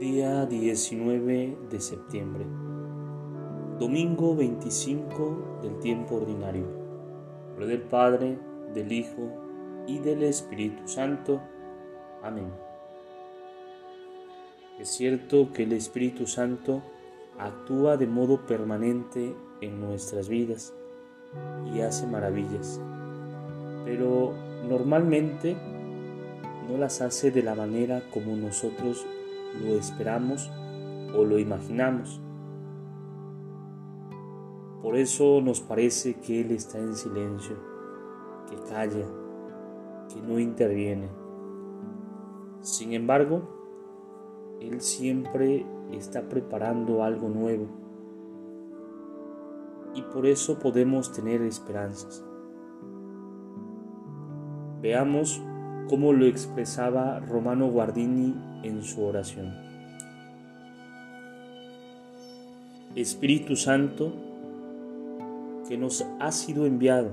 Día 19 de septiembre, domingo 25 del tiempo ordinario. Nombre del Padre, del Hijo y del Espíritu Santo. Amén. Es cierto que el Espíritu Santo actúa de modo permanente en nuestras vidas y hace maravillas, pero normalmente no las hace de la manera como nosotros lo esperamos o lo imaginamos. Por eso nos parece que Él está en silencio, que calla, que no interviene. Sin embargo, Él siempre está preparando algo nuevo y por eso podemos tener esperanzas. Veamos cómo lo expresaba Romano Guardini en su oración. Espíritu Santo, que nos ha sido enviado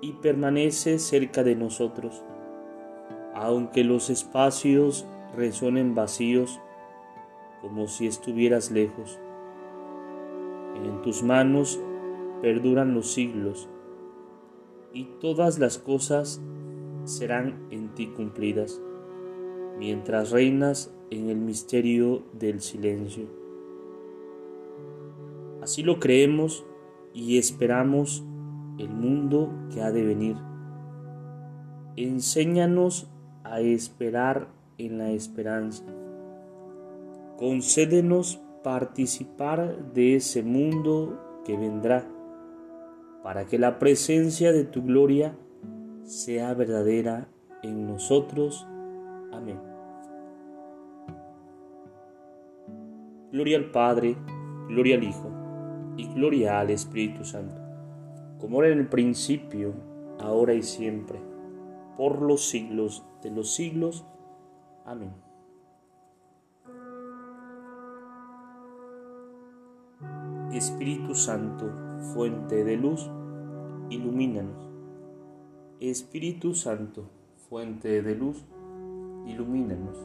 y permanece cerca de nosotros, aunque los espacios resuenen vacíos como si estuvieras lejos. En tus manos perduran los siglos y todas las cosas serán en ti cumplidas, mientras reinas en el misterio del silencio. Así lo creemos y esperamos el mundo que ha de venir. Enséñanos a esperar en la esperanza. Concédenos participar de ese mundo que vendrá, para que la presencia de tu gloria sea verdadera en nosotros. Amén. Gloria al Padre, gloria al Hijo y gloria al Espíritu Santo, como era en el principio, ahora y siempre, por los siglos de los siglos. Amén. Espíritu Santo, fuente de luz, ilumínanos Espíritu Santo, fuente de luz, ilumínanos.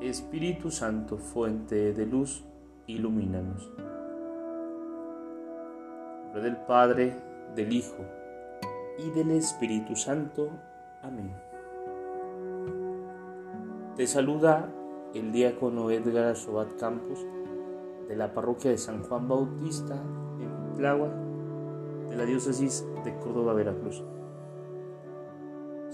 Espíritu Santo, fuente de luz, ilumínanos. nombre del Padre, del Hijo y del Espíritu Santo. Amén. Te saluda el diácono Edgar Sobat Campos de la parroquia de San Juan Bautista en Tláhuac de la diócesis de Córdoba, Veracruz.